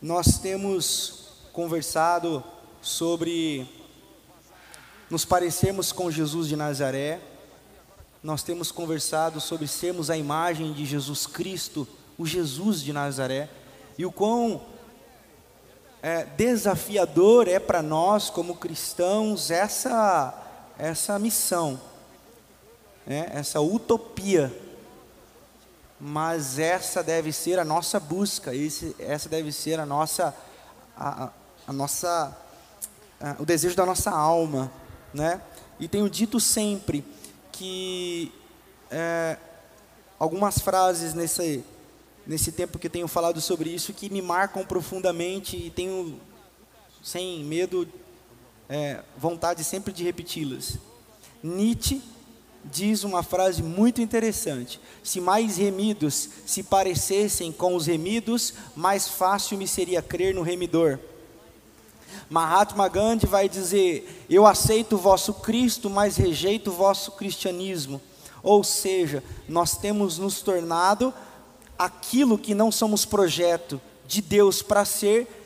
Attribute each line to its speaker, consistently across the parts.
Speaker 1: Nós temos conversado sobre nos parecermos com Jesus de Nazaré, nós temos conversado sobre sermos a imagem de Jesus Cristo, o Jesus de Nazaré, e o quão é, desafiador é para nós, como cristãos, essa, essa missão, né, essa utopia mas essa deve ser a nossa busca, esse, essa deve ser a nossa, a, a nossa, a, o desejo da nossa alma, né? E tenho dito sempre que é, algumas frases nesse nesse tempo que tenho falado sobre isso que me marcam profundamente e tenho sem medo é, vontade sempre de repeti-las. Nietzsche diz uma frase muito interessante: Se mais remidos se parecessem com os remidos, mais fácil me seria crer no remidor. Mahatma Gandhi vai dizer: Eu aceito o vosso Cristo, mas rejeito o vosso cristianismo. Ou seja, nós temos nos tornado aquilo que não somos projeto de Deus para ser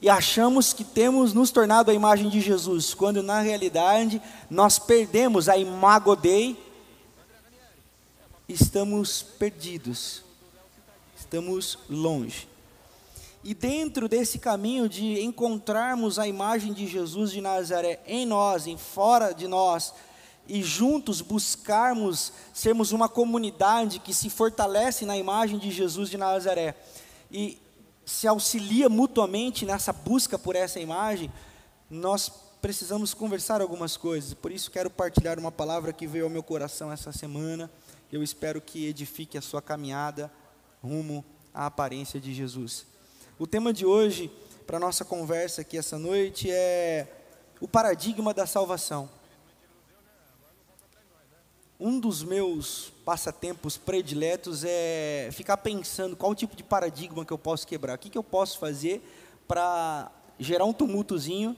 Speaker 1: e achamos que temos nos tornado a imagem de Jesus, quando na realidade nós perdemos a imago Dei, estamos perdidos, estamos longe. E dentro desse caminho de encontrarmos a imagem de Jesus de Nazaré em nós, em fora de nós, e juntos buscarmos sermos uma comunidade que se fortalece na imagem de Jesus de Nazaré e se auxilia mutuamente nessa busca por essa imagem, nós precisamos conversar algumas coisas. Por isso quero partilhar uma palavra que veio ao meu coração essa semana. Eu espero que edifique a sua caminhada rumo à aparência de Jesus. O tema de hoje, para nossa conversa aqui essa noite, é o paradigma da salvação. Um dos meus passatempos prediletos é ficar pensando qual tipo de paradigma que eu posso quebrar, o que, que eu posso fazer para gerar um tumultozinho,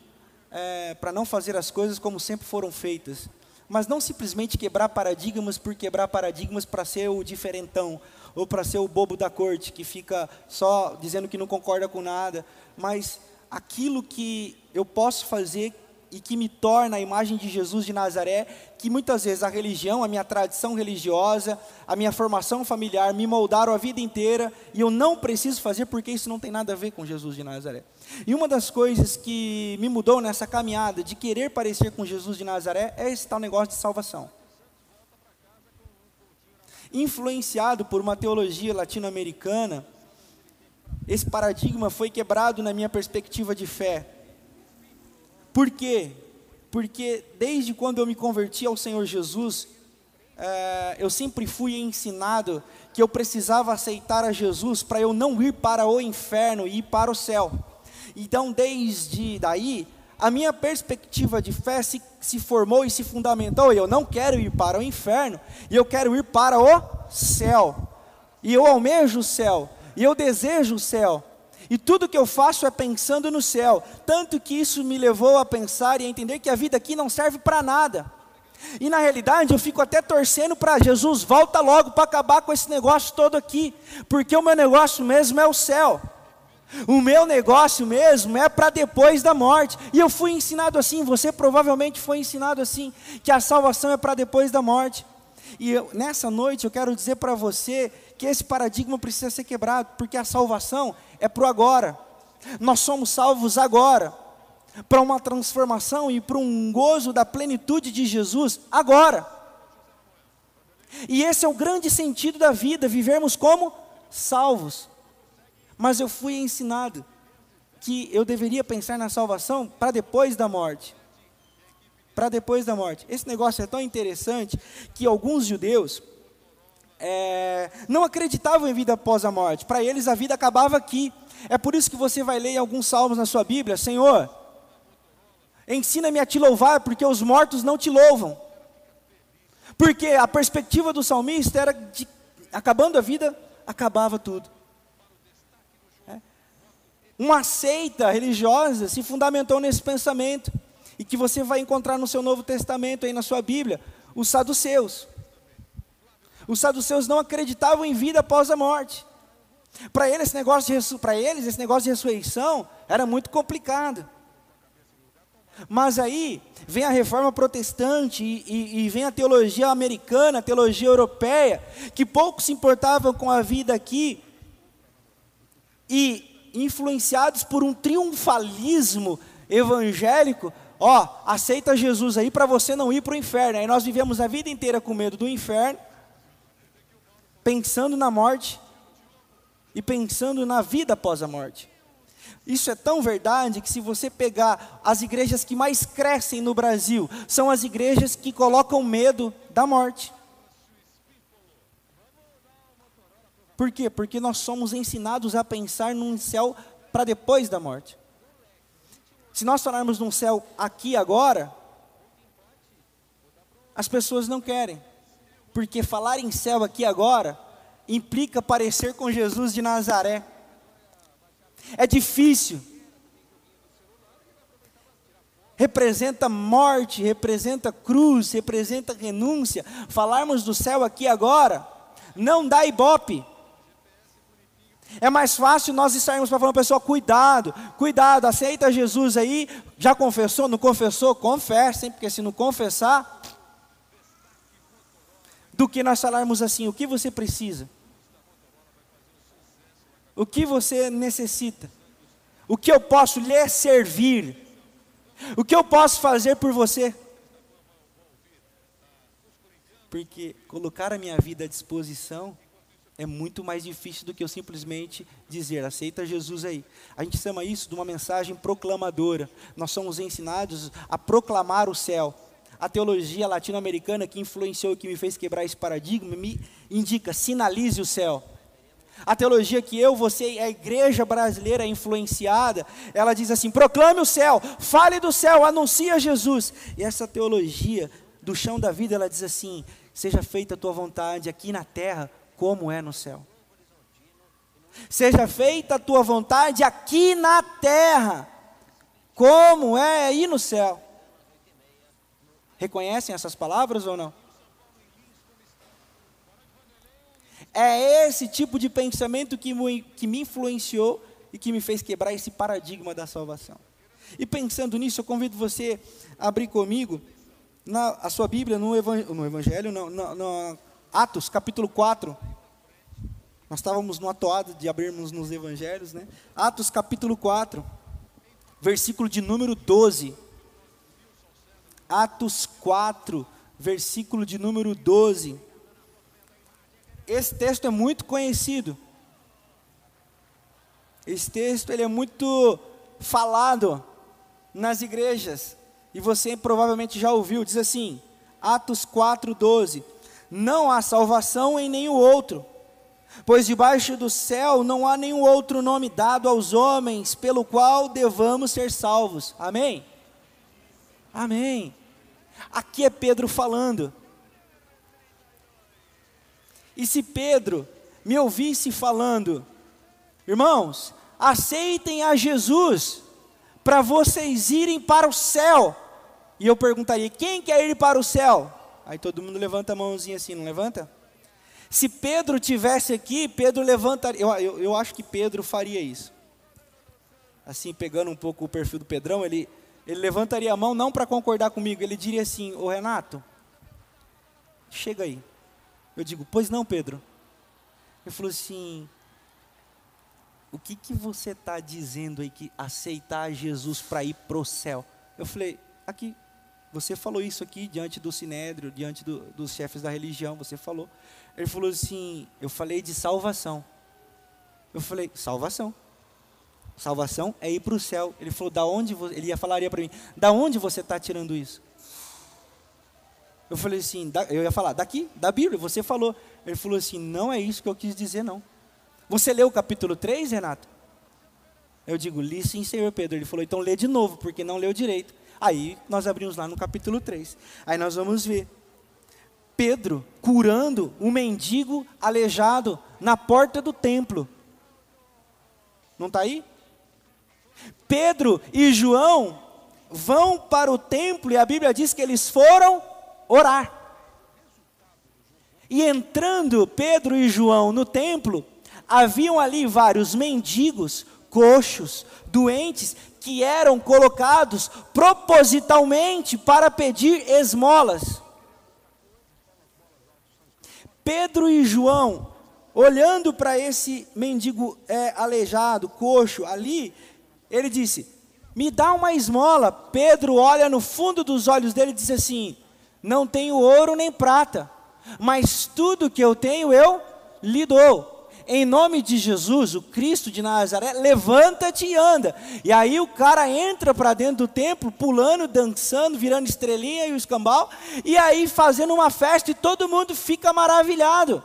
Speaker 1: é, para não fazer as coisas como sempre foram feitas. Mas não simplesmente quebrar paradigmas por quebrar paradigmas para ser o diferentão, ou para ser o bobo da corte, que fica só dizendo que não concorda com nada, mas aquilo que eu posso fazer e que me torna a imagem de Jesus de Nazaré, que muitas vezes a religião, a minha tradição religiosa, a minha formação familiar me moldaram a vida inteira e eu não preciso fazer porque isso não tem nada a ver com Jesus de Nazaré. E uma das coisas que me mudou nessa caminhada de querer parecer com Jesus de Nazaré é esse tal negócio de salvação. Influenciado por uma teologia latino-americana, esse paradigma foi quebrado na minha perspectiva de fé por quê? Porque desde quando eu me converti ao Senhor Jesus, é, eu sempre fui ensinado que eu precisava aceitar a Jesus para eu não ir para o inferno e ir para o céu. Então, desde daí, a minha perspectiva de fé se, se formou e se fundamentou. Eu não quero ir para o inferno, e eu quero ir para o céu. E eu almejo o céu, e eu desejo o céu. E tudo que eu faço é pensando no céu. Tanto que isso me levou a pensar e a entender que a vida aqui não serve para nada. E na realidade eu fico até torcendo para Jesus, volta logo para acabar com esse negócio todo aqui. Porque o meu negócio mesmo é o céu. O meu negócio mesmo é para depois da morte. E eu fui ensinado assim, você provavelmente foi ensinado assim, que a salvação é para depois da morte. E eu, nessa noite eu quero dizer para você que esse paradigma precisa ser quebrado, porque a salvação é para o agora. Nós somos salvos agora, para uma transformação e para um gozo da plenitude de Jesus agora. E esse é o grande sentido da vida, vivermos como salvos. Mas eu fui ensinado que eu deveria pensar na salvação para depois da morte. Para depois da morte. Esse negócio é tão interessante que alguns judeus, é, não acreditavam em vida após a morte. Para eles a vida acabava aqui. É por isso que você vai ler alguns salmos na sua Bíblia, Senhor, ensina-me a te louvar, porque os mortos não te louvam. Porque a perspectiva do salmista era de acabando a vida, acabava tudo. É. Uma seita religiosa se fundamentou nesse pensamento, e que você vai encontrar no seu Novo Testamento, aí na sua Bíblia, os saduceus. Os saduceus não acreditavam em vida após a morte. Para eles, esse negócio de, para eles, esse negócio de ressurreição era muito complicado. Mas aí vem a reforma protestante e, e, e, vem a teologia americana, a teologia europeia, que pouco se importavam com a vida aqui, e influenciados por um triunfalismo evangélico, ó, aceita Jesus aí para você não ir para o inferno. Aí nós vivemos a vida inteira com medo do inferno, pensando na morte e pensando na vida após a morte. Isso é tão verdade que se você pegar as igrejas que mais crescem no Brasil, são as igrejas que colocam medo da morte. Por quê? Porque nós somos ensinados a pensar num céu para depois da morte. Se nós falarmos num céu aqui agora, as pessoas não querem. Porque falar em céu aqui agora implica parecer com Jesus de Nazaré. É difícil. Representa morte, representa cruz, representa renúncia. Falarmos do céu aqui agora não dá ibope. É mais fácil nós estarmos para falar, pessoal, cuidado, cuidado, aceita Jesus aí, já confessou, não confessou? Confessem, porque se não confessar, do que nós falarmos assim, o que você precisa? O que você necessita? O que eu posso lhe servir? O que eu posso fazer por você? Porque colocar a minha vida à disposição é muito mais difícil do que eu simplesmente dizer, aceita Jesus aí. A gente chama isso de uma mensagem proclamadora. Nós somos ensinados a proclamar o céu. A teologia latino-americana que influenciou e que me fez quebrar esse paradigma me indica, sinalize o céu. A teologia que eu, você e a igreja brasileira é influenciada, ela diz assim: proclame o céu, fale do céu, anuncie Jesus. E essa teologia do chão da vida, ela diz assim: seja feita a tua vontade aqui na terra, como é no céu. Seja feita a tua vontade aqui na terra, como é aí no céu. Reconhecem essas palavras ou não? É esse tipo de pensamento que me, que me influenciou e que me fez quebrar esse paradigma da salvação. E pensando nisso, eu convido você a abrir comigo na, a sua Bíblia no, Evangelho, no Evangelho, no, no, no Atos, capítulo 4. Nós estávamos no atoado de abrirmos nos Evangelhos, né? Atos, capítulo 4, versículo de número 12. Atos 4, versículo de número 12. Esse texto é muito conhecido. Esse texto ele é muito falado nas igrejas. E você provavelmente já ouviu, diz assim, Atos 4:12. Não há salvação em nenhum outro, pois debaixo do céu não há nenhum outro nome dado aos homens pelo qual devamos ser salvos. Amém? Amém. Aqui é Pedro falando. E se Pedro me ouvisse falando, irmãos, aceitem a Jesus para vocês irem para o céu. E eu perguntaria: quem quer ir para o céu? Aí todo mundo levanta a mãozinha assim, não levanta? Se Pedro tivesse aqui, Pedro levantaria. Eu, eu, eu acho que Pedro faria isso. Assim, pegando um pouco o perfil do Pedrão, ele, ele levantaria a mão não para concordar comigo, ele diria assim: Ô Renato, chega aí. Eu digo, pois não, Pedro. Ele falou assim: o que, que você está dizendo aí que aceitar Jesus para ir para o céu? Eu falei, aqui, você falou isso aqui diante do sinédrio, diante do, dos chefes da religião, você falou. Ele falou assim, eu falei de salvação. Eu falei, salvação. Salvação é ir para o céu. Ele falou, da onde ele ia falaria para mim, da onde você está tirando isso? Eu falei assim, da, eu ia falar, daqui, da Bíblia, você falou. Ele falou assim, não é isso que eu quis dizer, não. Você leu o capítulo 3, Renato? Eu digo, li sim, Senhor Pedro. Ele falou, então lê de novo, porque não leu direito. Aí nós abrimos lá no capítulo 3. Aí nós vamos ver. Pedro curando um mendigo aleijado na porta do templo. Não está aí? Pedro e João vão para o templo e a Bíblia diz que eles foram orar. E entrando Pedro e João no templo, haviam ali vários mendigos, coxos, doentes, que eram colocados propositalmente para pedir esmolas. Pedro e João, olhando para esse mendigo é, aleijado, coxo, ali, ele disse: Me dá uma esmola. Pedro olha no fundo dos olhos dele e diz assim: Não tenho ouro nem prata, mas tudo que eu tenho eu lhe dou em nome de Jesus, o Cristo de Nazaré, levanta-te e anda. E aí o cara entra para dentro do templo, pulando, dançando, virando estrelinha e o escambau, e aí fazendo uma festa e todo mundo fica maravilhado.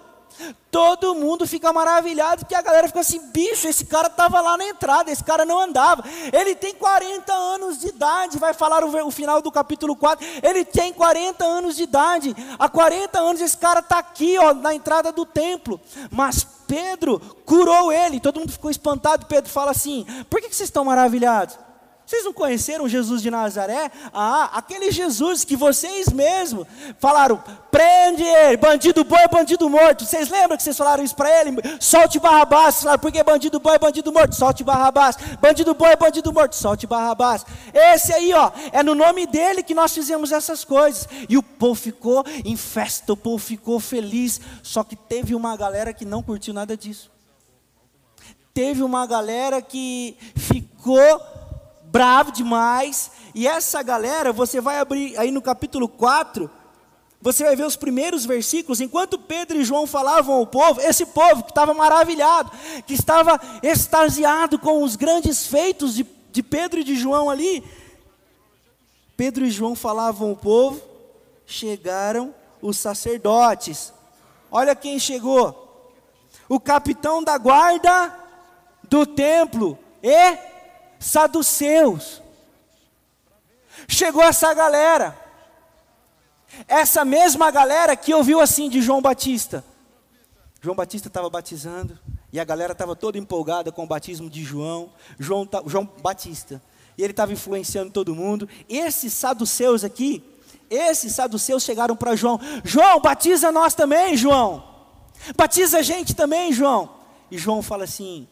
Speaker 1: Todo mundo fica maravilhado, porque a galera fica assim: bicho, esse cara estava lá na entrada, esse cara não andava. Ele tem 40 anos de idade, vai falar o, o final do capítulo 4. Ele tem 40 anos de idade, há 40 anos esse cara está aqui, ó, na entrada do templo. Mas Pedro curou ele, todo mundo ficou espantado. Pedro fala assim: por que, que vocês estão maravilhados? Vocês não conheceram Jesus de Nazaré? Ah, aquele Jesus que vocês mesmos falaram, prende ele, bandido bom é bandido morto. Vocês lembram que vocês falaram isso para ele? Solte Barrabás. Falaram, porque bandido bom é bandido morto, solte Barrabás. Bandido bom é bandido morto, solte Barrabás. Esse aí, ó, é no nome dele que nós fizemos essas coisas. E o povo ficou em festa, o povo ficou feliz. Só que teve uma galera que não curtiu nada disso. Teve uma galera que ficou bravo demais. E essa galera, você vai abrir aí no capítulo 4, você vai ver os primeiros versículos, enquanto Pedro e João falavam ao povo, esse povo que estava maravilhado, que estava extasiado com os grandes feitos de, de Pedro e de João ali, Pedro e João falavam ao povo, chegaram os sacerdotes. Olha quem chegou: o capitão da guarda do templo e saduceus. Chegou essa galera, essa mesma galera que ouviu assim de João Batista. João Batista estava batizando e a galera estava toda empolgada com o batismo de João, João, João Batista. E ele estava influenciando todo mundo. Esses saduceus aqui, esses saduceus chegaram para João: João, batiza nós também, João. Batiza a gente também, João. E João fala assim: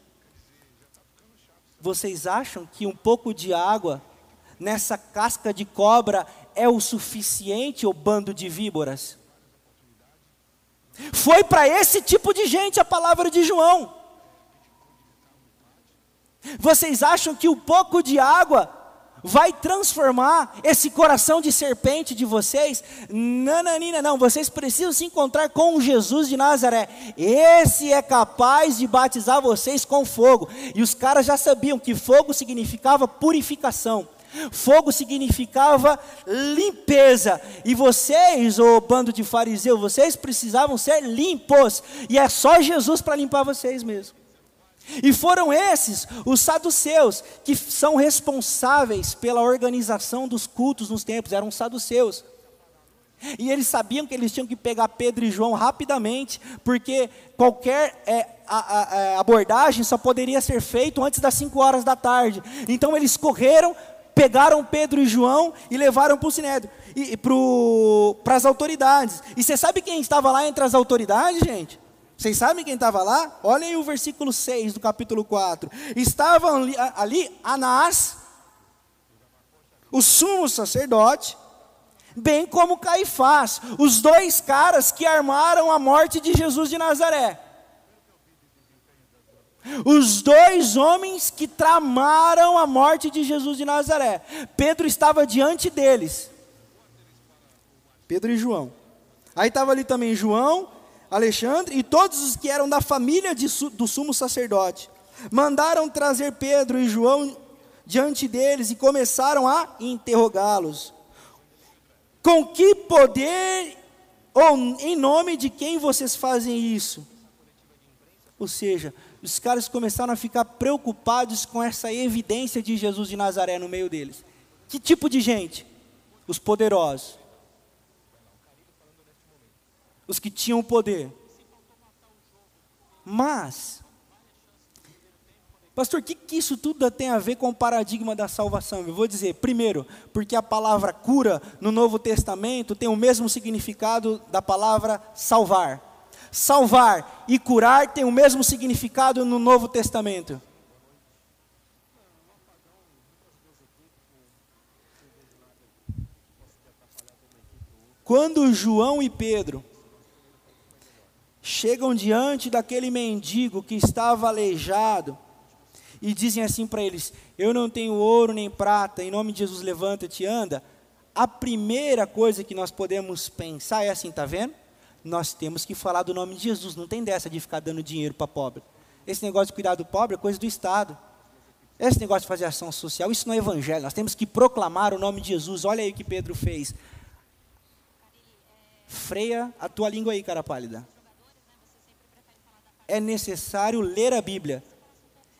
Speaker 1: vocês acham que um pouco de água nessa casca de cobra é o suficiente, o bando de víboras? Foi para esse tipo de gente a palavra de João. Vocês acham que um pouco de água vai transformar esse coração de serpente de vocês? Nananina, não, vocês precisam se encontrar com Jesus de Nazaré. Esse é capaz de batizar vocês com fogo. E os caras já sabiam que fogo significava purificação. Fogo significava limpeza. E vocês, o bando de fariseus, vocês precisavam ser limpos. E é só Jesus para limpar vocês mesmo. E foram esses, os saduceus, que são responsáveis pela organização dos cultos nos templos, eram saduceus. E eles sabiam que eles tinham que pegar Pedro e João rapidamente, porque qualquer é, a, a, a abordagem só poderia ser feita antes das 5 horas da tarde. Então eles correram, pegaram Pedro e João e levaram para o Sinédrio, para as autoridades. E você sabe quem estava lá entre as autoridades, gente? Vocês sabem quem estava lá? Olhem o versículo 6 do capítulo 4. Estavam ali, ali Anás, o sumo sacerdote, bem como Caifás, os dois caras que armaram a morte de Jesus de Nazaré. Os dois homens que tramaram a morte de Jesus de Nazaré. Pedro estava diante deles. Pedro e João. Aí estava ali também João, Alexandre e todos os que eram da família de, do sumo sacerdote. Mandaram trazer Pedro e João diante deles e começaram a interrogá-los. Com que poder ou em nome de quem vocês fazem isso? Ou seja, os caras começaram a ficar preocupados com essa evidência de Jesus de Nazaré no meio deles. Que tipo de gente? Os poderosos os que tinham poder. Mas, pastor, o que, que isso tudo tem a ver com o paradigma da salvação? Eu vou dizer, primeiro, porque a palavra cura no Novo Testamento tem o mesmo significado da palavra salvar. salvar e curar têm o mesmo significado no Novo Testamento? Quando João e Pedro chegam diante daquele mendigo que estava aleijado e dizem assim para eles: Eu não tenho ouro nem prata, em nome de Jesus levanta-te e anda. A primeira coisa que nós podemos pensar é assim, tá vendo? Nós temos que falar do nome de Jesus, não tem dessa de ficar dando dinheiro para pobre. Esse negócio de cuidar do pobre é coisa do Estado. Esse negócio de fazer ação social, isso não é evangelho. Nós temos que proclamar o nome de Jesus. Olha aí o que Pedro fez. Freia a tua língua aí, cara pálida. É necessário ler a Bíblia.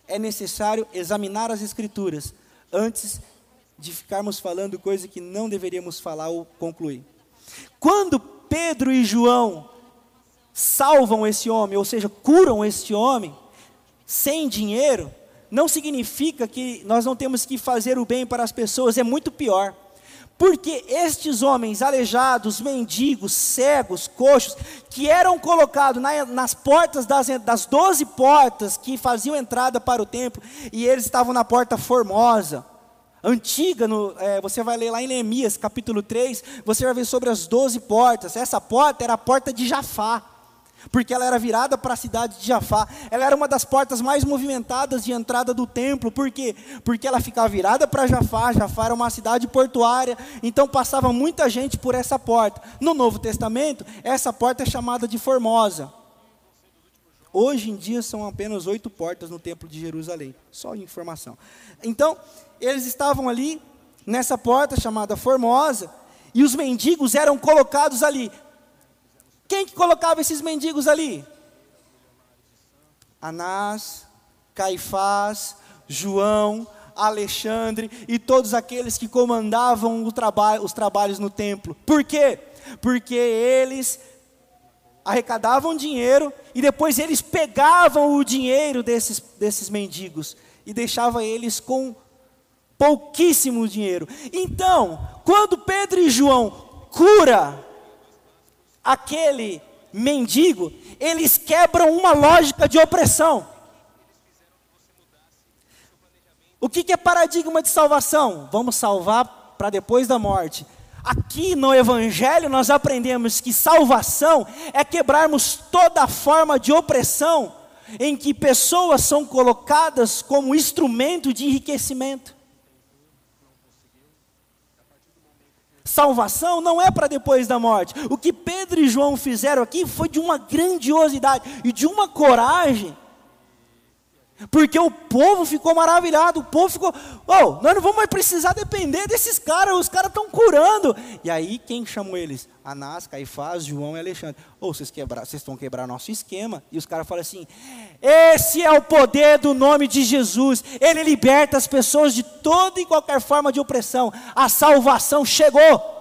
Speaker 1: É necessário examinar as Escrituras antes de ficarmos falando coisa que não deveríamos falar ou concluir. Quando Pedro e João salvam esse homem, ou seja, curam este homem, sem dinheiro, não significa que nós não temos que fazer o bem para as pessoas, é muito pior. Porque estes homens aleijados, mendigos, cegos, coxos, que eram colocados na, nas portas das, das doze portas que faziam entrada para o templo, e eles estavam na porta formosa, antiga, no, é, você vai ler lá em Neemias, capítulo 3, você vai ver sobre as doze portas. Essa porta era a porta de Jafá porque ela era virada para a cidade de Jafá. Ela era uma das portas mais movimentadas de entrada do templo, por quê? Porque ela ficava virada para Jafá, Jafá era uma cidade portuária, então passava muita gente por essa porta. No Novo Testamento, essa porta é chamada de Formosa. Hoje em dia são apenas oito portas no Templo de Jerusalém, só informação. Então, eles estavam ali, nessa porta chamada Formosa, e os mendigos eram colocados ali. Quem que colocava esses mendigos ali? Anás, Caifás, João, Alexandre e todos aqueles que comandavam traba os trabalhos no templo. Por quê? Porque eles arrecadavam dinheiro e depois eles pegavam o dinheiro desses, desses mendigos e deixavam eles com pouquíssimo dinheiro. Então, quando Pedro e João cura aquele mendigo, eles quebram uma lógica de opressão. O que, é paradigma de salvação? Vamos salvar para depois da morte. Aqui no Evangelho nós aprendemos que salvação é quebrarmos toda forma de opressão em que pessoas são colocadas como instrumento de enriquecimento. Salvação não é para depois da morte. O que Pedro e João fizeram aqui foi de uma grandiosidade e de uma coragem. Porque o povo ficou maravilhado, o povo ficou, oh, nós não vamos mais precisar depender desses caras, os caras estão curando. E aí quem chamou eles? Anás, Caifás, João e Alexandre. Ou oh, vocês, vocês estão quebrar nosso esquema. E os caras falam assim: esse é o poder do nome de Jesus. Ele liberta as pessoas de toda e qualquer forma de opressão. A salvação chegou.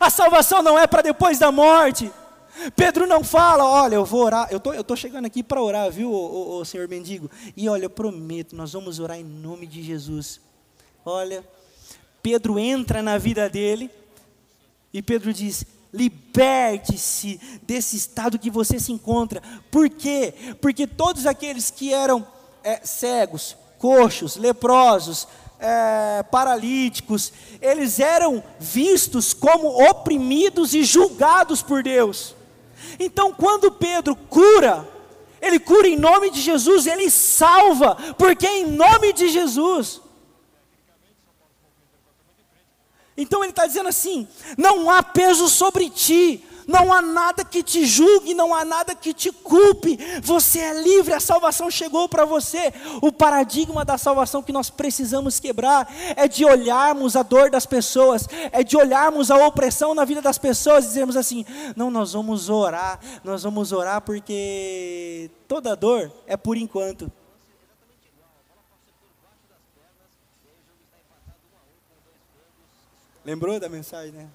Speaker 1: A salvação não é para depois da morte. Pedro não fala, olha, eu vou orar, eu tô, estou tô chegando aqui para orar, viu, o, senhor mendigo? E olha, eu prometo, nós vamos orar em nome de Jesus. Olha, Pedro entra na vida dele e Pedro diz: liberte-se desse estado que você se encontra. Por quê? Porque todos aqueles que eram é, cegos, coxos, leprosos, é, paralíticos, eles eram vistos como oprimidos e julgados por Deus. Então, quando Pedro cura, ele cura em nome de Jesus, ele salva, porque é em nome de Jesus. Então ele está dizendo assim: não há peso sobre ti, não há nada que te julgue, não há nada que te culpe, você é livre, a salvação chegou para você. O paradigma da salvação que nós precisamos quebrar é de olharmos a dor das pessoas, é de olharmos a opressão na vida das pessoas e dizermos assim: não, nós vamos orar, nós vamos orar porque toda dor é por enquanto. Lembrou da mensagem, né?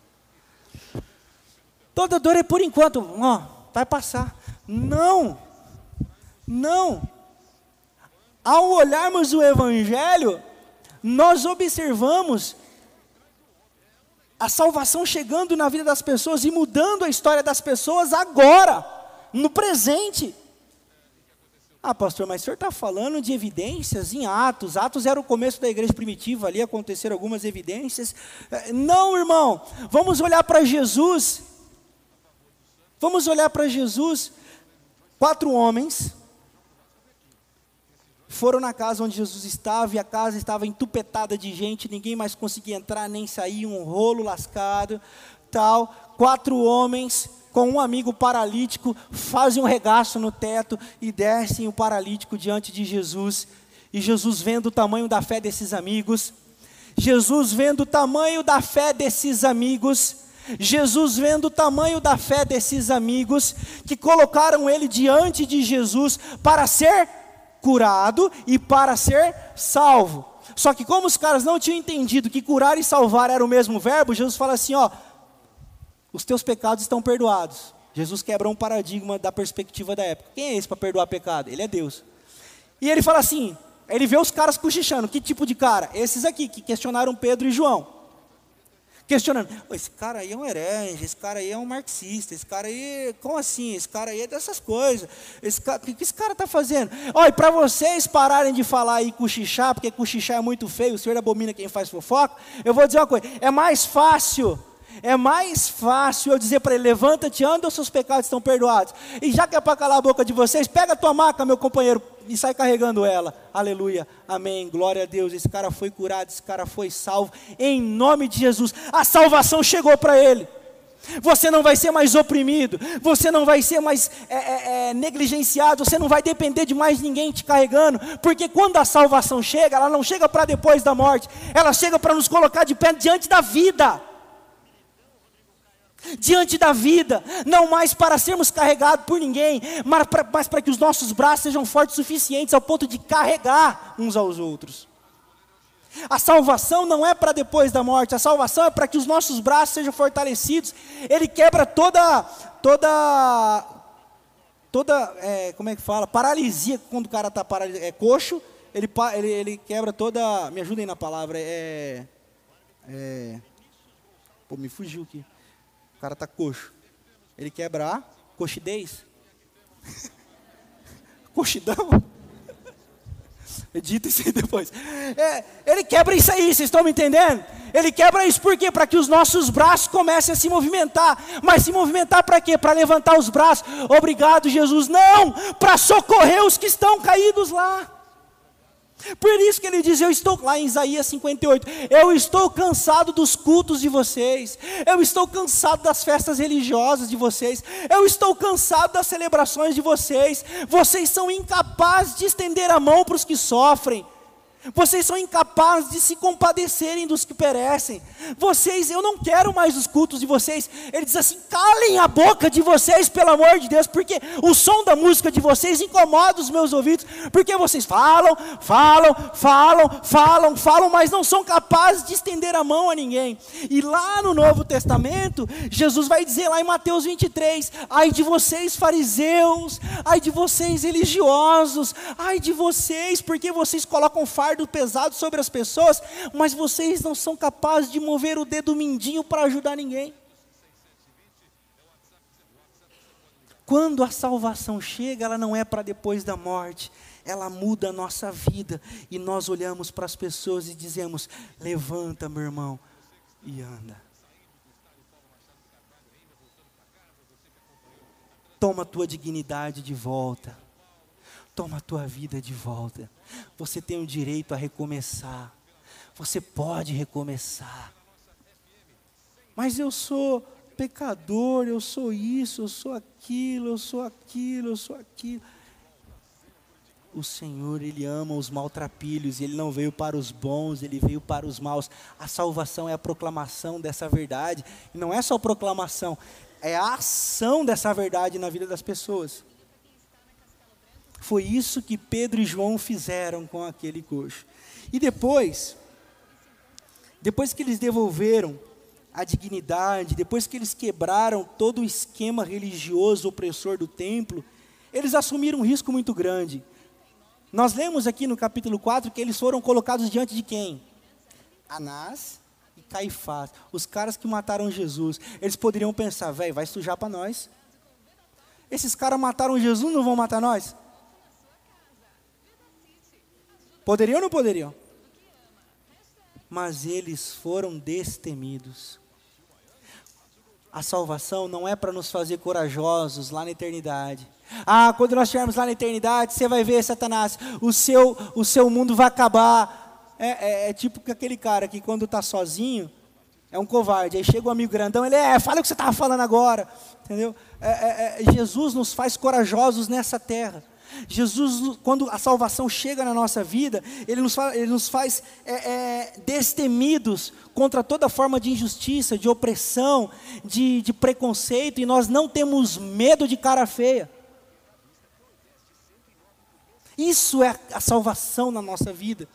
Speaker 1: Toda dor é por enquanto, ó, vai passar. Não, não. Ao olharmos o Evangelho, nós observamos a salvação chegando na vida das pessoas e mudando a história das pessoas agora, no presente. Ah, pastor, mas o senhor está falando de evidências em Atos. Atos era o começo da igreja primitiva, ali aconteceram algumas evidências. É, não, irmão, vamos olhar para Jesus. Vamos olhar para Jesus. Quatro homens foram na casa onde Jesus estava e a casa estava entupetada de gente, ninguém mais conseguia entrar nem sair, um rolo lascado, tal. Quatro homens com um amigo paralítico, fazem um regaço no teto e descem o paralítico diante de Jesus. E Jesus vendo o tamanho da fé desses amigos, Jesus vendo o tamanho da fé desses amigos, Jesus vendo o tamanho da fé desses amigos, que colocaram ele diante de Jesus para ser curado e para ser salvo. Só que como os caras não tinham entendido que curar e salvar era o mesmo verbo, Jesus fala assim, ó, os teus pecados estão perdoados. Jesus quebra um paradigma da perspectiva da época. Quem é esse para perdoar pecado? Ele é Deus. E ele fala assim: ele vê os caras cochichando. Que tipo de cara? Esses aqui, que questionaram Pedro e João. Questionando, esse cara aí é um herege, esse cara aí é um marxista, esse cara aí, como assim? Esse cara aí é dessas coisas. Esse cara, o que esse cara está fazendo? Olha, para vocês pararem de falar e cochichar, porque cochichar é muito feio, o senhor abomina quem faz fofoca, eu vou dizer uma coisa: é mais fácil é mais fácil eu dizer para ele: levanta-te, anda, os seus pecados estão perdoados. E já que é para calar a boca de vocês, pega a tua maca, meu companheiro, e sai carregando ela. Aleluia, amém, glória a Deus. Esse cara foi curado, esse cara foi salvo, em nome de Jesus. A salvação chegou para ele. Você não vai ser mais oprimido, você não vai ser mais é, é, é, negligenciado, você não vai depender de mais ninguém te carregando, porque quando a salvação chega, ela não chega para depois da morte, ela chega para nos colocar de pé diante da vida diante da vida, não mais para sermos carregados por ninguém, mas para, que os nossos braços sejam fortes o suficientes ao ponto de carregar uns aos outros. A salvação não é para depois da morte, a salvação é para que os nossos braços sejam fortalecidos. Ele quebra toda, toda, toda, é, como é que fala? Paralisia, quando o cara está é, coxo, ele, ele, ele quebra toda, me ajudem na palavra, é, é, pô, me fugiu aqui o cara está coxo. Ele quebra a coxidez. Coxidão. Edita isso aí depois. É, ele quebra isso aí, vocês estão me entendendo? Ele quebra isso por quê? Para que os nossos braços comecem a se movimentar. Mas se movimentar para quê? Para levantar os braços. Obrigado, Jesus. Não! Para socorrer os que estão caídos lá. Por isso que ele diz: Eu estou, lá em Isaías 58, eu estou cansado dos cultos de vocês, eu estou cansado das festas religiosas de vocês, eu estou cansado das celebrações de vocês, vocês são incapazes de estender a mão para os que sofrem, vocês são incapazes de se compadecerem dos que perecem. Vocês, eu não quero mais os cultos de vocês. Ele diz assim: calem a boca de vocês, pelo amor de Deus, porque o som da música de vocês incomoda os meus ouvidos. Porque vocês falam, falam, falam, falam, falam, mas não são capazes de estender a mão a ninguém. E lá no Novo Testamento, Jesus vai dizer lá em Mateus 23: ai de vocês, fariseus, ai de vocês, religiosos, ai de vocês, porque vocês colocam fardo fardo pesado sobre as pessoas, mas vocês não são capazes de mover o dedo mindinho para ajudar ninguém. Quando a salvação chega, ela não é para depois da morte, ela muda a nossa vida e nós olhamos para as pessoas e dizemos: levanta, meu irmão, e anda. Toma a tua dignidade de volta. Toma a tua vida de volta. Você tem o direito a recomeçar. Você pode recomeçar. Mas eu sou pecador, eu sou isso, eu sou aquilo, eu sou aquilo, eu sou aquilo. O Senhor, Ele ama os maltrapilhos, Ele não veio para os bons, Ele veio para os maus. A salvação é a proclamação dessa verdade, e não é só proclamação, é a ação dessa verdade na vida das pessoas. Foi isso que Pedro e João fizeram com aquele coxo. E depois, depois que eles devolveram a dignidade, depois que eles quebraram todo o esquema religioso opressor do templo, eles assumiram um risco muito grande. Nós lemos aqui no capítulo 4 que eles foram colocados diante de quem? Anás e Caifás, os caras que mataram Jesus, eles poderiam pensar, velho, vai sujar para nós. Esses caras mataram Jesus, não vão matar nós? Poderiam ou não poderiam? Mas eles foram destemidos. A salvação não é para nos fazer corajosos lá na eternidade. Ah, quando nós estivermos lá na eternidade, você vai ver, Satanás, o seu, o seu mundo vai acabar. É, é, é tipo aquele cara que quando está sozinho, é um covarde. Aí chega um amigo grandão, ele é, fala o que você estava falando agora. Entendeu? É, é, é, Jesus nos faz corajosos nessa terra. Jesus, quando a salvação chega na nossa vida, Ele nos faz, ele nos faz é, é, destemidos contra toda forma de injustiça, de opressão, de, de preconceito, e nós não temos medo de cara feia. Isso é a salvação na nossa vida.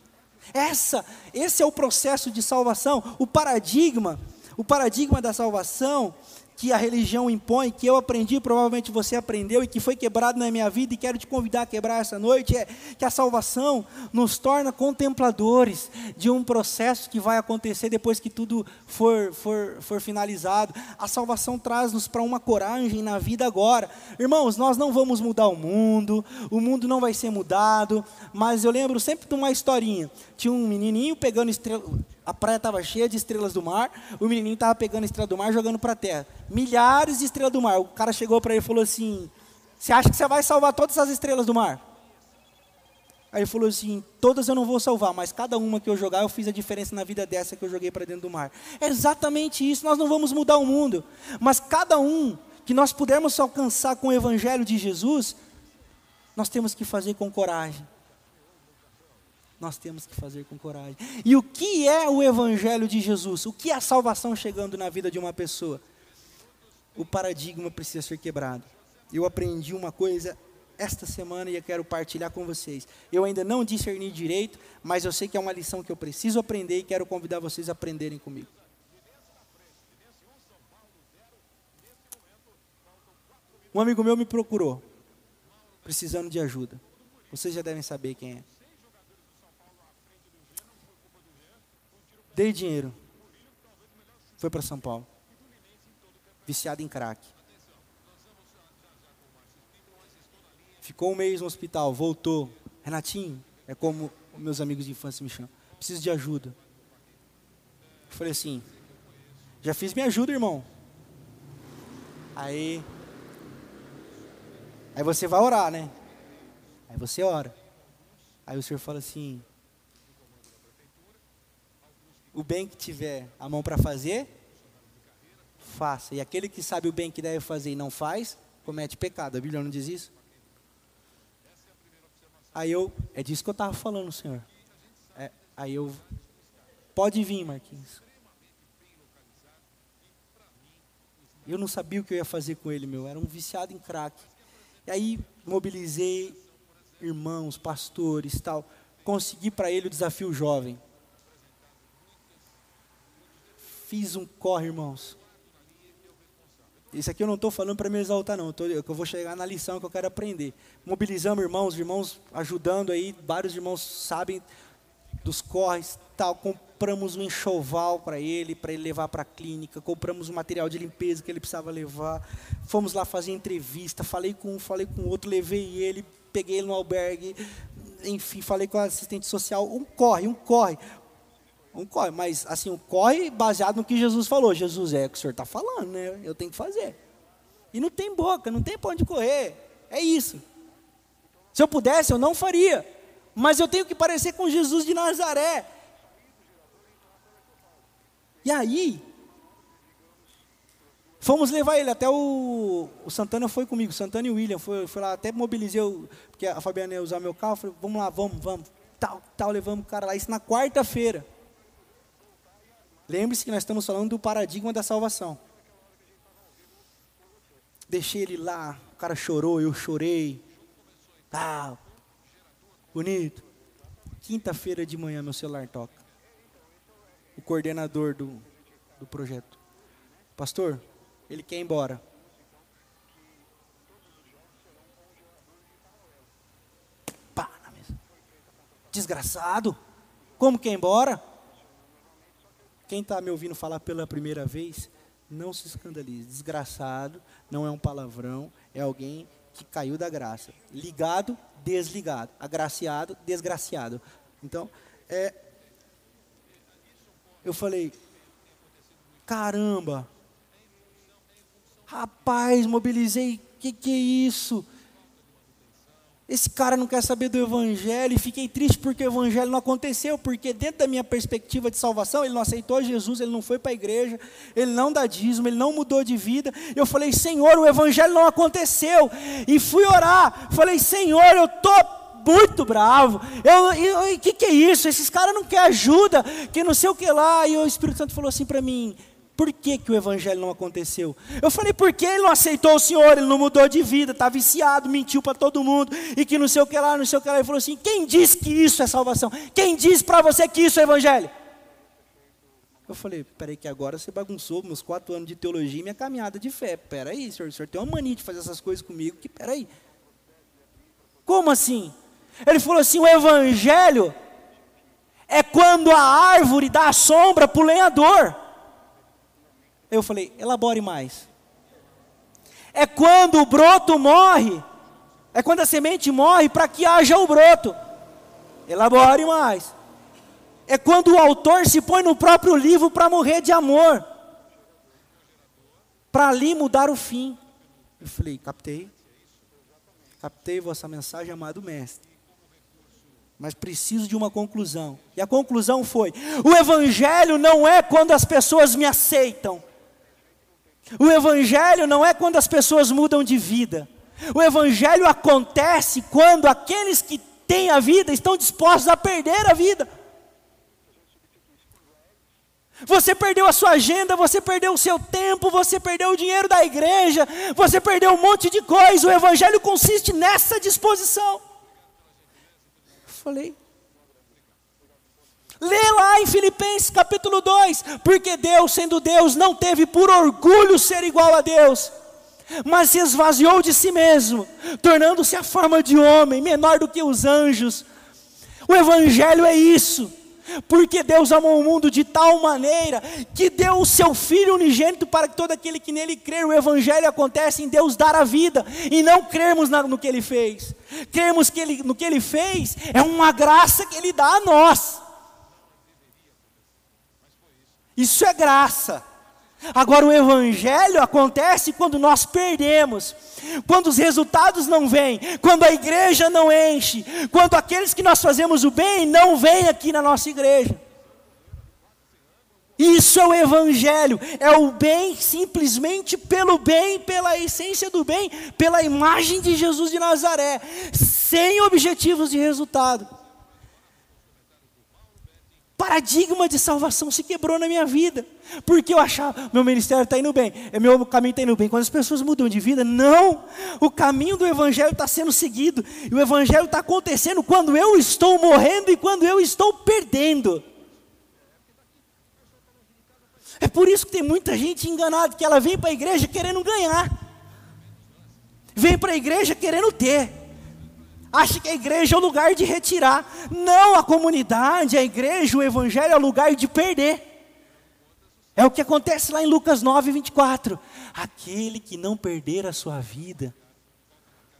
Speaker 1: Essa, esse é o processo de salvação, o paradigma, o paradigma da salvação que a religião impõe, que eu aprendi, provavelmente você aprendeu e que foi quebrado na minha vida e quero te convidar a quebrar essa noite, é que a salvação nos torna contempladores de um processo que vai acontecer depois que tudo for, for, for finalizado. A salvação traz-nos para uma coragem na vida agora. Irmãos, nós não vamos mudar o mundo, o mundo não vai ser mudado, mas eu lembro sempre de uma historinha. Tinha um menininho pegando estrela a praia estava cheia de estrelas do mar, o menininho estava pegando a estrela do mar jogando para a terra. Milhares de estrelas do mar. O cara chegou para ele e falou assim: Você acha que você vai salvar todas as estrelas do mar? Aí ele falou assim: Todas eu não vou salvar, mas cada uma que eu jogar, eu fiz a diferença na vida dessa que eu joguei para dentro do mar. É exatamente isso. Nós não vamos mudar o mundo, mas cada um que nós pudermos alcançar com o evangelho de Jesus, nós temos que fazer com coragem nós temos que fazer com coragem. E o que é o Evangelho de Jesus? O que é a salvação chegando na vida de uma pessoa? O paradigma precisa ser quebrado. Eu aprendi uma coisa esta semana e eu quero partilhar com vocês. Eu ainda não discerni direito, mas eu sei que é uma lição que eu preciso aprender e quero convidar vocês a aprenderem comigo. Um amigo meu me procurou, precisando de ajuda. Vocês já devem saber quem é. Dei dinheiro. Foi para São Paulo. Viciado em crack. Ficou um mês no hospital, voltou. Renatinho, é como meus amigos de infância me chamam. Preciso de ajuda. Eu falei assim, já fiz minha ajuda, irmão. Aí, aí você vai orar, né? Aí você ora. Aí o senhor fala assim, o bem que tiver a mão para fazer, faça. E aquele que sabe o bem que deve fazer e não faz, comete pecado. A Bíblia não diz isso? Aí eu, é disso que eu estava falando, Senhor. É, aí eu, pode vir, Marquinhos. Eu não sabia o que eu ia fazer com ele, meu. Era um viciado em crack. E aí mobilizei irmãos, pastores, tal. Consegui para ele o desafio jovem. Fiz um corre, irmãos. Isso aqui eu não estou falando para me exaltar, não. Eu, tô, eu vou chegar na lição que eu quero aprender. Mobilizamos irmãos, irmãos ajudando aí. Vários irmãos sabem dos corres, tal. Compramos um enxoval para ele, para ele levar para a clínica. Compramos o material de limpeza que ele precisava levar. Fomos lá fazer entrevista. Falei com um, falei com outro, levei ele, peguei ele no albergue. Enfim, falei com a assistente social. Um corre, um corre. Um corre, mas assim, um corre baseado no que Jesus falou. Jesus é o que o senhor está falando, né? Eu tenho que fazer. E não tem boca, não tem para onde correr. É isso. Se eu pudesse, eu não faria. Mas eu tenho que parecer com Jesus de Nazaré. E aí, fomos levar ele até o, o Santana foi comigo, Santana e William, foi, foi lá, até mobilizei, o, porque a Fabiana ia usar meu carro, falei, vamos lá, vamos, vamos, tal, tal, levamos o cara lá, isso na quarta-feira. Lembre-se que nós estamos falando do paradigma da salvação. Deixei ele lá, o cara chorou, eu chorei. Ah, bonito. Quinta-feira de manhã meu celular toca. O coordenador do, do projeto. Pastor, ele quer ir embora. Pá, na mesa. Desgraçado. Como quer ir embora? Quem está me ouvindo falar pela primeira vez, não se escandalize. Desgraçado não é um palavrão, é alguém que caiu da graça. Ligado, desligado. Agraciado, desgraciado. Então, é, eu falei, caramba, rapaz, mobilizei, que que é isso? Esse cara não quer saber do Evangelho e fiquei triste porque o Evangelho não aconteceu, porque dentro da minha perspectiva de salvação, ele não aceitou Jesus, ele não foi para a igreja, ele não dá dízimo, ele não mudou de vida. Eu falei, Senhor, o Evangelho não aconteceu. E fui orar, falei, Senhor, eu estou muito bravo. Eu, o que, que é isso? Esses caras não querem ajuda, que não sei o que lá. E o Espírito Santo falou assim para mim: por que, que o evangelho não aconteceu? Eu falei, porque ele não aceitou o Senhor, ele não mudou de vida, está viciado, mentiu para todo mundo, e que não sei o que lá, não sei o que lá. Ele falou assim: quem diz que isso é salvação? Quem diz para você que isso é evangelho? Eu falei, peraí, que agora você bagunçou meus quatro anos de teologia e minha caminhada de fé. Peraí, senhor, o senhor tem uma mania de fazer essas coisas comigo, que peraí. Como assim? Ele falou assim: o evangelho é quando a árvore dá sombra para o lenhador. Eu falei, elabore mais. É quando o broto morre, é quando a semente morre para que haja o broto. Elabore mais. É quando o autor se põe no próprio livro para morrer de amor, para ali mudar o fim. Eu falei, captei. Captei vossa mensagem, amado mestre. Mas preciso de uma conclusão. E a conclusão foi: o Evangelho não é quando as pessoas me aceitam. O Evangelho não é quando as pessoas mudam de vida. O Evangelho acontece quando aqueles que têm a vida estão dispostos a perder a vida. Você perdeu a sua agenda, você perdeu o seu tempo, você perdeu o dinheiro da igreja, você perdeu um monte de coisa. O Evangelho consiste nessa disposição. Falei, Lê lá em Filipenses capítulo 2, porque Deus, sendo Deus, não teve por orgulho ser igual a Deus, mas se esvaziou de si mesmo, tornando-se a forma de homem, menor do que os anjos. O Evangelho é isso, porque Deus amou o mundo de tal maneira que deu o seu Filho unigênito para que todo aquele que nele crer, o Evangelho acontece em Deus dar a vida e não crermos no que Ele fez. Crermos que ele, no que Ele fez é uma graça que Ele dá a nós. Isso é graça. Agora, o Evangelho acontece quando nós perdemos, quando os resultados não vêm, quando a igreja não enche, quando aqueles que nós fazemos o bem não vêm aqui na nossa igreja. Isso é o Evangelho, é o bem simplesmente pelo bem, pela essência do bem, pela imagem de Jesus de Nazaré, sem objetivos de resultado paradigma de salvação se quebrou na minha vida. Porque eu achava, meu ministério está indo bem, é meu caminho está indo bem. Quando as pessoas mudam de vida, não. O caminho do Evangelho está sendo seguido. E o Evangelho está acontecendo quando eu estou morrendo e quando eu estou perdendo. É por isso que tem muita gente enganada, que ela vem para a igreja querendo ganhar. Vem para a igreja querendo ter acha que a igreja é o lugar de retirar. Não, a comunidade, a igreja, o evangelho é o lugar de perder. É o que acontece lá em Lucas 9, 24. Aquele que não perder a sua vida,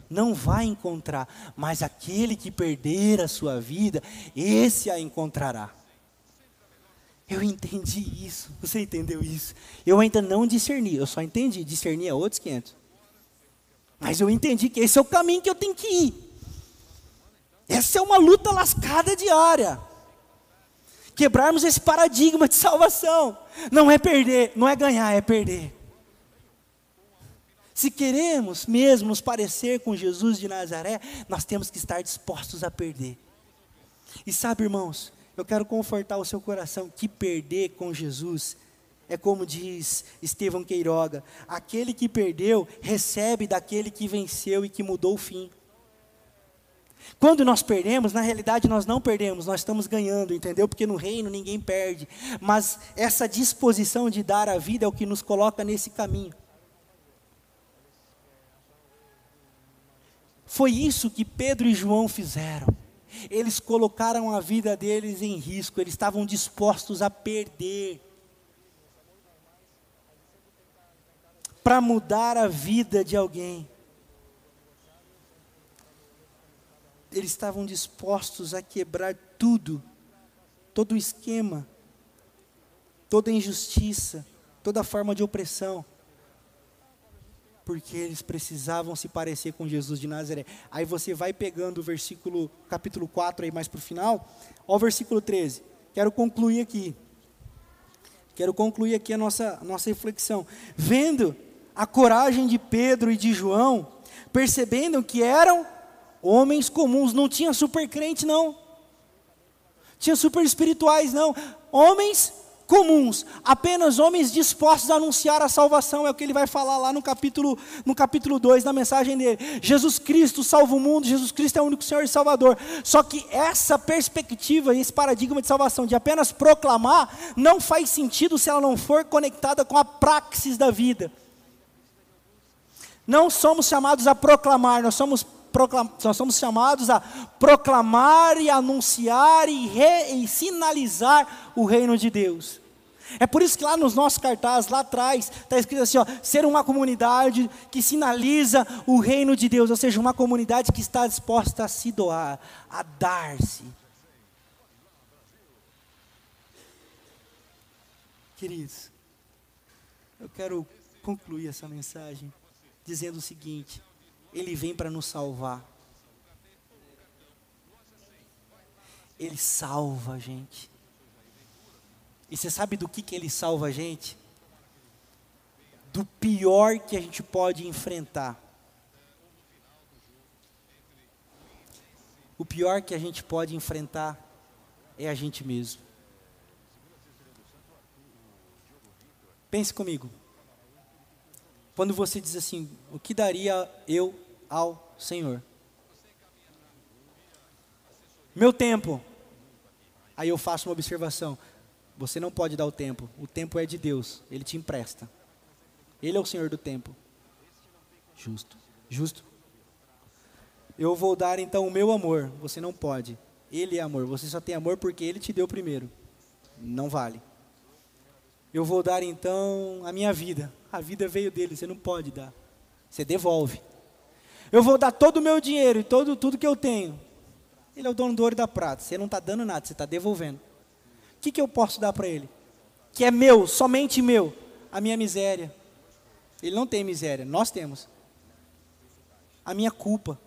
Speaker 1: não vai encontrar, mas aquele que perder a sua vida, esse a encontrará. Eu entendi isso, você entendeu isso? Eu ainda não discerni, eu só entendi, discernir é outros 500. Mas eu entendi que esse é o caminho que eu tenho que ir. Essa é uma luta lascada diária. Quebrarmos esse paradigma de salvação. Não é perder, não é ganhar, é perder. Se queremos mesmo nos parecer com Jesus de Nazaré, nós temos que estar dispostos a perder. E sabe, irmãos, eu quero confortar o seu coração que perder com Jesus é como diz Estevão Queiroga: aquele que perdeu recebe daquele que venceu e que mudou o fim. Quando nós perdemos, na realidade nós não perdemos, nós estamos ganhando, entendeu? Porque no reino ninguém perde. Mas essa disposição de dar a vida é o que nos coloca nesse caminho. Foi isso que Pedro e João fizeram. Eles colocaram a vida deles em risco, eles estavam dispostos a perder. Para mudar a vida de alguém. Eles estavam dispostos a quebrar tudo, todo o esquema, toda injustiça, toda forma de opressão porque eles precisavam se parecer com Jesus de Nazaré. Aí você vai pegando o versículo, capítulo 4 aí mais para o final, o versículo 13. Quero concluir aqui. Quero concluir aqui a nossa, nossa reflexão. Vendo a coragem de Pedro e de João, percebendo que eram homens comuns, não tinha super crente não. Tinha super espirituais não. Homens comuns, apenas homens dispostos a anunciar a salvação, é o que ele vai falar lá no capítulo, no capítulo 2, na mensagem dele. Jesus Cristo salva o mundo, Jesus Cristo é o único Senhor e Salvador. Só que essa perspectiva, esse paradigma de salvação, de apenas proclamar, não faz sentido se ela não for conectada com a praxis da vida. Não somos chamados a proclamar, nós somos nós somos chamados a proclamar e anunciar e, re, e sinalizar o reino de Deus. É por isso que lá nos nossos cartazes, lá atrás, está escrito assim: ó, ser uma comunidade que sinaliza o reino de Deus, ou seja, uma comunidade que está disposta a se doar, a dar-se. Queridos, eu quero concluir essa mensagem dizendo o seguinte: ele vem para nos salvar. Ele salva a gente. E você sabe do que, que ele salva a gente? Do pior que a gente pode enfrentar. O pior que a gente pode enfrentar é a gente mesmo. Pense comigo. Quando você diz assim, o que daria eu ao Senhor? Meu tempo. Aí eu faço uma observação. Você não pode dar o tempo. O tempo é de Deus. Ele te empresta. Ele é o Senhor do tempo. Justo. Justo. Eu vou dar então o meu amor. Você não pode. Ele é amor. Você só tem amor porque ele te deu primeiro. Não vale. Eu vou dar então a minha vida. A vida veio dele, você não pode dar. Você devolve. Eu vou dar todo o meu dinheiro e todo, tudo que eu tenho. Ele é o dono do ouro e da prata. Você não está dando nada, você está devolvendo. O que, que eu posso dar para ele? Que é meu, somente meu. A minha miséria. Ele não tem miséria, nós temos. A minha culpa.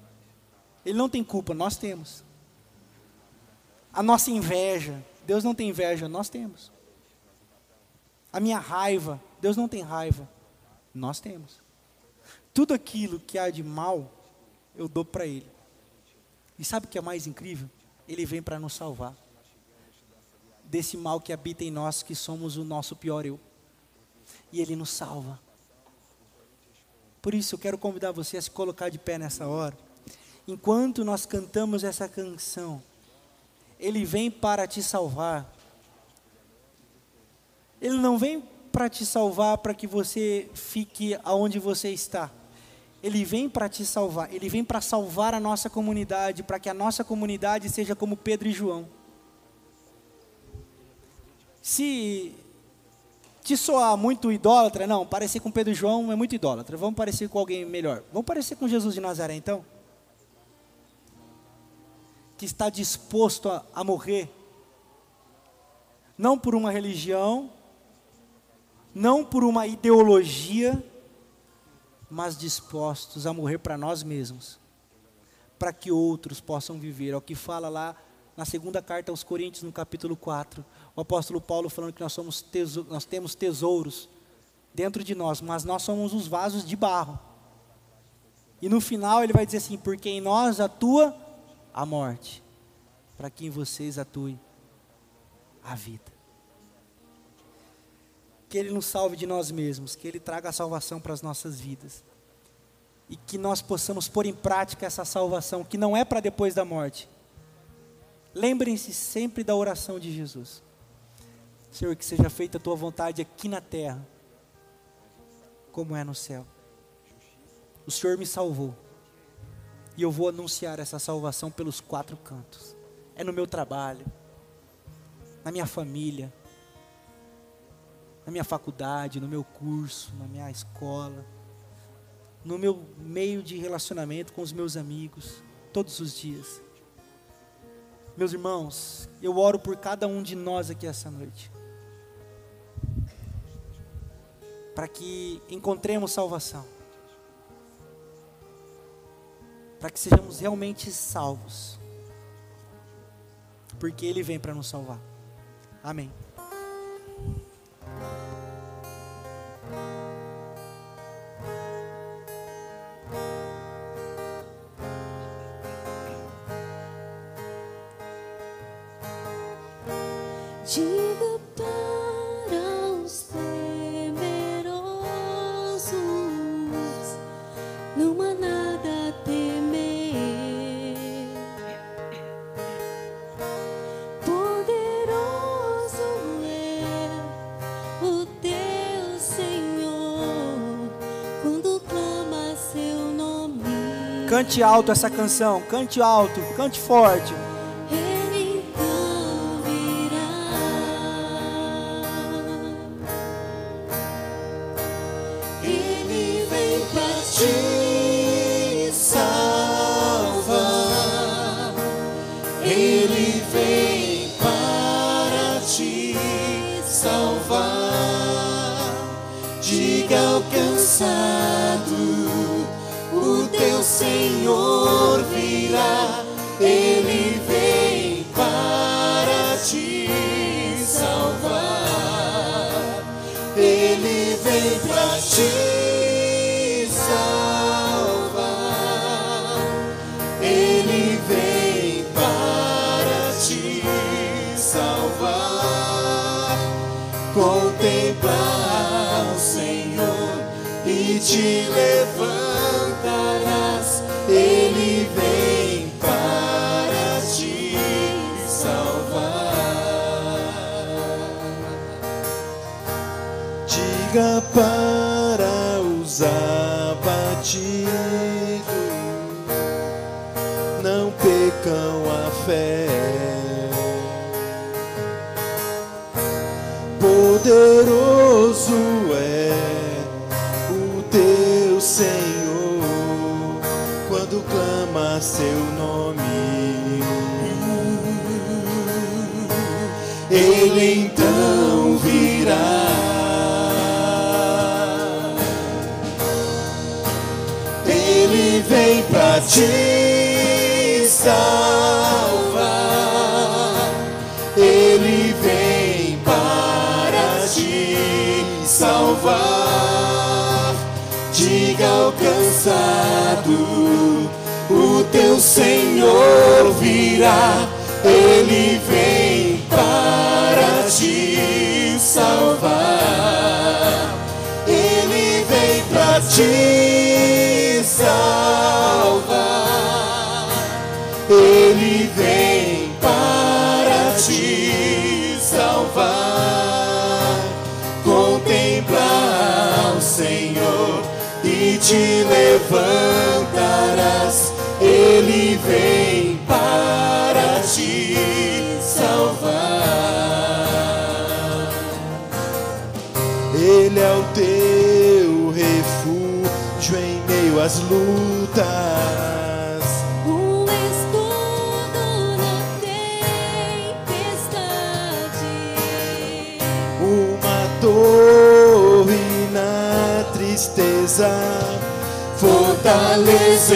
Speaker 1: Ele não tem culpa, nós temos. A nossa inveja. Deus não tem inveja, nós temos. A minha raiva, Deus não tem raiva, nós temos. Tudo aquilo que há de mal, eu dou para Ele. E sabe o que é mais incrível? Ele vem para nos salvar desse mal que habita em nós, que somos o nosso pior eu. E Ele nos salva. Por isso eu quero convidar você a se colocar de pé nessa hora. Enquanto nós cantamos essa canção, Ele vem para te salvar. Ele não vem para te salvar para que você fique aonde você está. Ele vem para te salvar, ele vem para salvar a nossa comunidade, para que a nossa comunidade seja como Pedro e João. Se te soar muito idólatra, não, parecer com Pedro e João é muito idólatra. Vamos parecer com alguém melhor. Vamos parecer com Jesus de Nazaré, então? Que está disposto a, a morrer, não por uma religião, não por uma ideologia, mas dispostos a morrer para nós mesmos, para que outros possam viver. É o que fala lá na segunda carta aos Coríntios, no capítulo 4. O apóstolo Paulo falando que nós, somos nós temos tesouros dentro de nós, mas nós somos os vasos de barro. E no final ele vai dizer assim: porque em nós atua a morte, para que em vocês atue a vida que Ele nos salve de nós mesmos, que Ele traga a salvação para as nossas vidas. E que nós possamos pôr em prática essa salvação, que não é para depois da morte. Lembrem-se sempre da oração de Jesus. Senhor, que seja feita a tua vontade aqui na terra, como é no céu. O Senhor me salvou. E eu vou anunciar essa salvação pelos quatro cantos. É no meu trabalho, na minha família, na minha faculdade, no meu curso, na minha escola, no meu meio de relacionamento com os meus amigos, todos os dias. Meus irmãos, eu oro por cada um de nós aqui essa noite. Para que encontremos salvação. Para que sejamos realmente salvos. Porque Ele vem para nos salvar. Amém. Cante alto essa canção, cante alto, cante forte.
Speaker 2: Te
Speaker 3: levantarás. Ele vem para te salvar. Diga para os abatidos não pecam a fé. Poderoso o teu Senhor virá. Ele vem para te salvar. Ele vem para te salvar. Ele vem para te salvar. Contemplar o Senhor e te levantarás. Ele vem para te salvar. Ele é o teu refúgio em meio às lutas.
Speaker 2: Um escudo na tempestade.
Speaker 3: uma torre na tristeza, fortaleza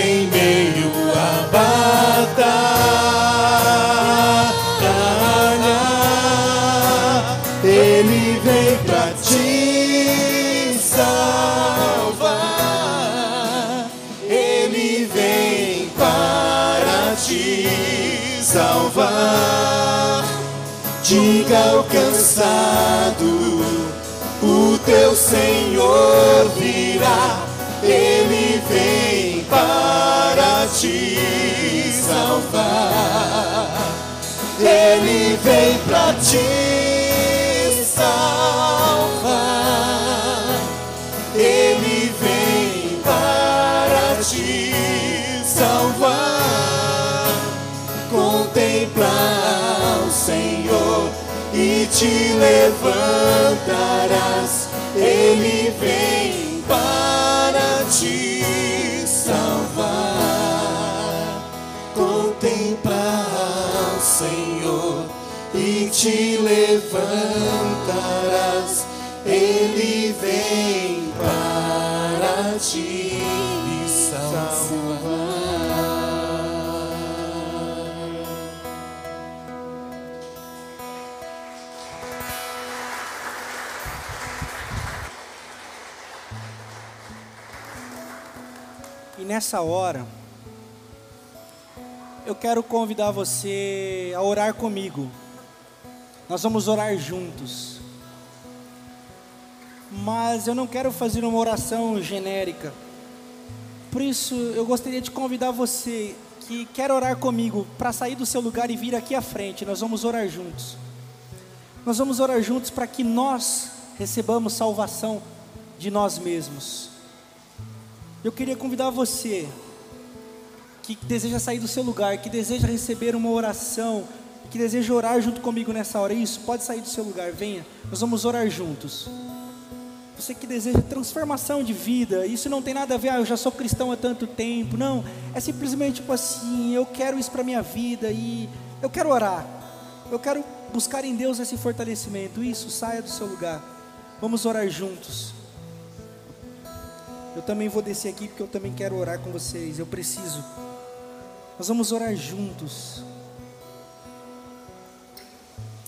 Speaker 3: Senhor virá. Ele vem para te salvar. Ele vem para te salvar. Ele vem para te salvar. Contemplar o Senhor e te levantarás. Ele vem para te salvar. Contemplar o Senhor e te levantarás. Ele vem para te
Speaker 1: nessa hora, eu quero convidar você a orar comigo. Nós vamos orar juntos. Mas eu não quero fazer uma oração genérica. Por isso, eu gostaria de convidar você que quer orar comigo para sair do seu lugar e vir aqui à frente. Nós vamos orar juntos. Nós vamos orar juntos para que nós recebamos salvação de nós mesmos. Eu queria convidar você que deseja sair do seu lugar, que deseja receber uma oração, que deseja orar junto comigo nessa hora. Isso, pode sair do seu lugar, venha. Nós vamos orar juntos. Você que deseja transformação de vida, isso não tem nada a ver, ah, eu já sou cristão há tanto tempo. Não, é simplesmente tipo assim, eu quero isso para minha vida e eu quero orar. Eu quero buscar em Deus esse fortalecimento. Isso, saia do seu lugar. Vamos orar juntos. Eu também vou descer aqui porque eu também quero orar com vocês. Eu preciso. Nós vamos orar juntos.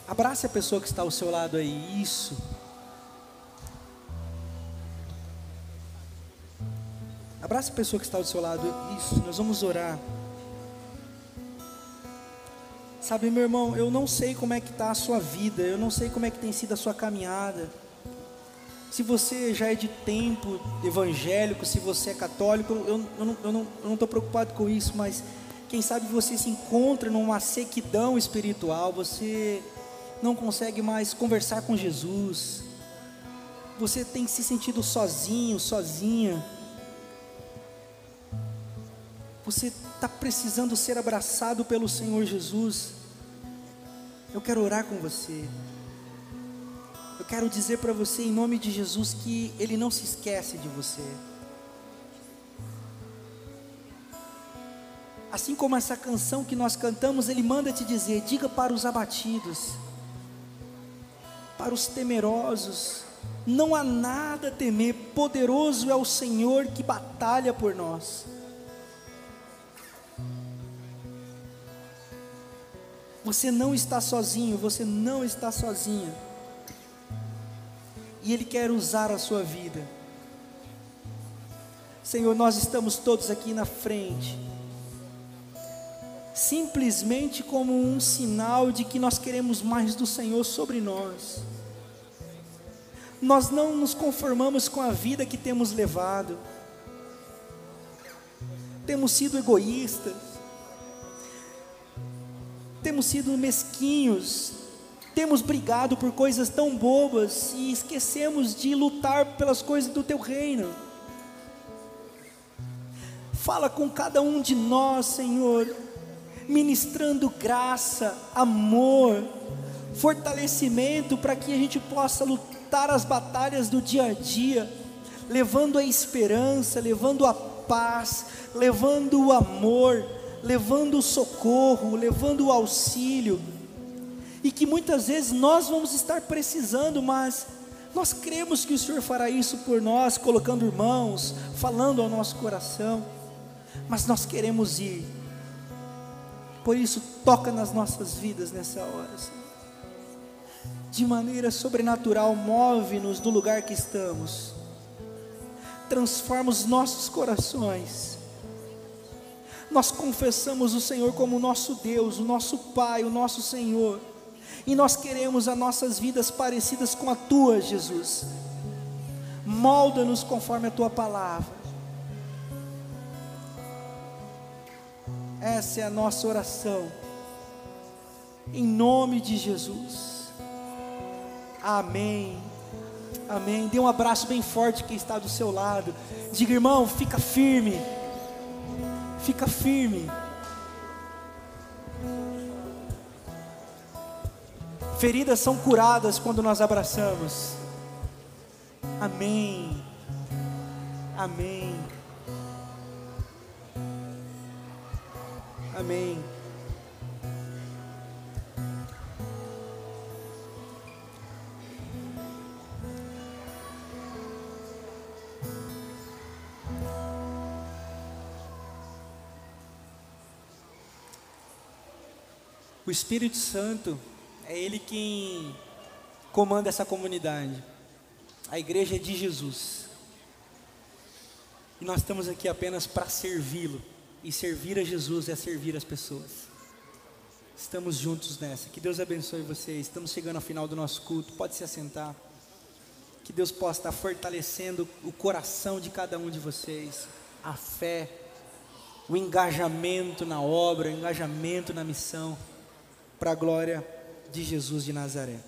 Speaker 1: Abrace a pessoa que está ao seu lado aí. Isso. Abrace a pessoa que está ao seu lado. Isso. Nós vamos orar. Sabe, meu irmão, eu não sei como é que está a sua vida. Eu não sei como é que tem sido a sua caminhada. Se você já é de tempo evangélico, se você é católico, eu, eu não estou preocupado com isso, mas quem sabe você se encontra numa sequidão espiritual, você não consegue mais conversar com Jesus, você tem se sentido sozinho, sozinha, você está precisando ser abraçado pelo Senhor Jesus. Eu quero orar com você. Eu quero dizer para você, em nome de Jesus, que Ele não se esquece de você. Assim como essa canção que nós cantamos, Ele manda te dizer: diga para os abatidos, para os temerosos, não há nada a temer, poderoso é o Senhor que batalha por nós. Você não está sozinho, você não está sozinha e Ele quer usar a sua vida. Senhor, nós estamos todos aqui na frente, simplesmente como um sinal de que nós queremos mais do Senhor sobre nós. Nós não nos conformamos com a vida que temos levado, temos sido egoístas, temos sido mesquinhos, temos brigado por coisas tão bobas e esquecemos de lutar pelas coisas do teu reino. Fala com cada um de nós, Senhor, ministrando graça, amor, fortalecimento para que a gente possa lutar as batalhas do dia a dia, levando a esperança, levando a paz, levando o amor, levando o socorro, levando o auxílio e que muitas vezes nós vamos estar precisando, mas nós cremos que o Senhor fará isso por nós, colocando irmãos, falando ao nosso coração, mas nós queremos ir, por isso, toca nas nossas vidas nessa hora, Senhor. de maneira sobrenatural, move-nos do lugar que estamos, transforma os nossos corações. Nós confessamos o Senhor como nosso Deus, o nosso Pai, o nosso Senhor e nós queremos as nossas vidas parecidas com a tua, Jesus. Molda-nos conforme a tua palavra. Essa é a nossa oração. Em nome de Jesus. Amém. Amém. Dê um abraço bem forte quem está do seu lado. Diga, irmão, fica firme. Fica firme. Feridas são curadas quando nós abraçamos. Amém. Amém. Amém. O Espírito Santo é Ele quem comanda essa comunidade. A igreja é de Jesus. E nós estamos aqui apenas para servi-lo. E servir a Jesus é servir as pessoas. Estamos juntos nessa. Que Deus abençoe vocês. Estamos chegando ao final do nosso culto. Pode se assentar. Que Deus possa estar fortalecendo o coração de cada um de vocês. A fé, o engajamento na obra, o engajamento na missão para a glória de Jesus de Nazaré.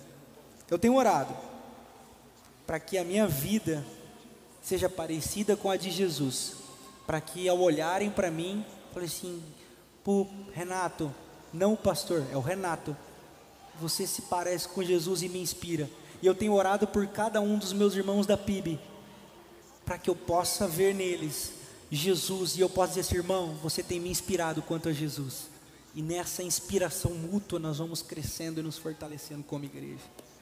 Speaker 1: Eu tenho orado para que a minha vida seja parecida com a de Jesus, para que ao olharem para mim, falem assim: Pô, Renato, não o pastor, é o Renato. Você se parece com Jesus e me inspira. E eu tenho orado por cada um dos meus irmãos da PIB, para que eu possa ver neles Jesus e eu possa dizer assim, irmão, você tem me inspirado quanto a Jesus. E nessa inspiração mútua nós vamos crescendo e nos fortalecendo como igreja.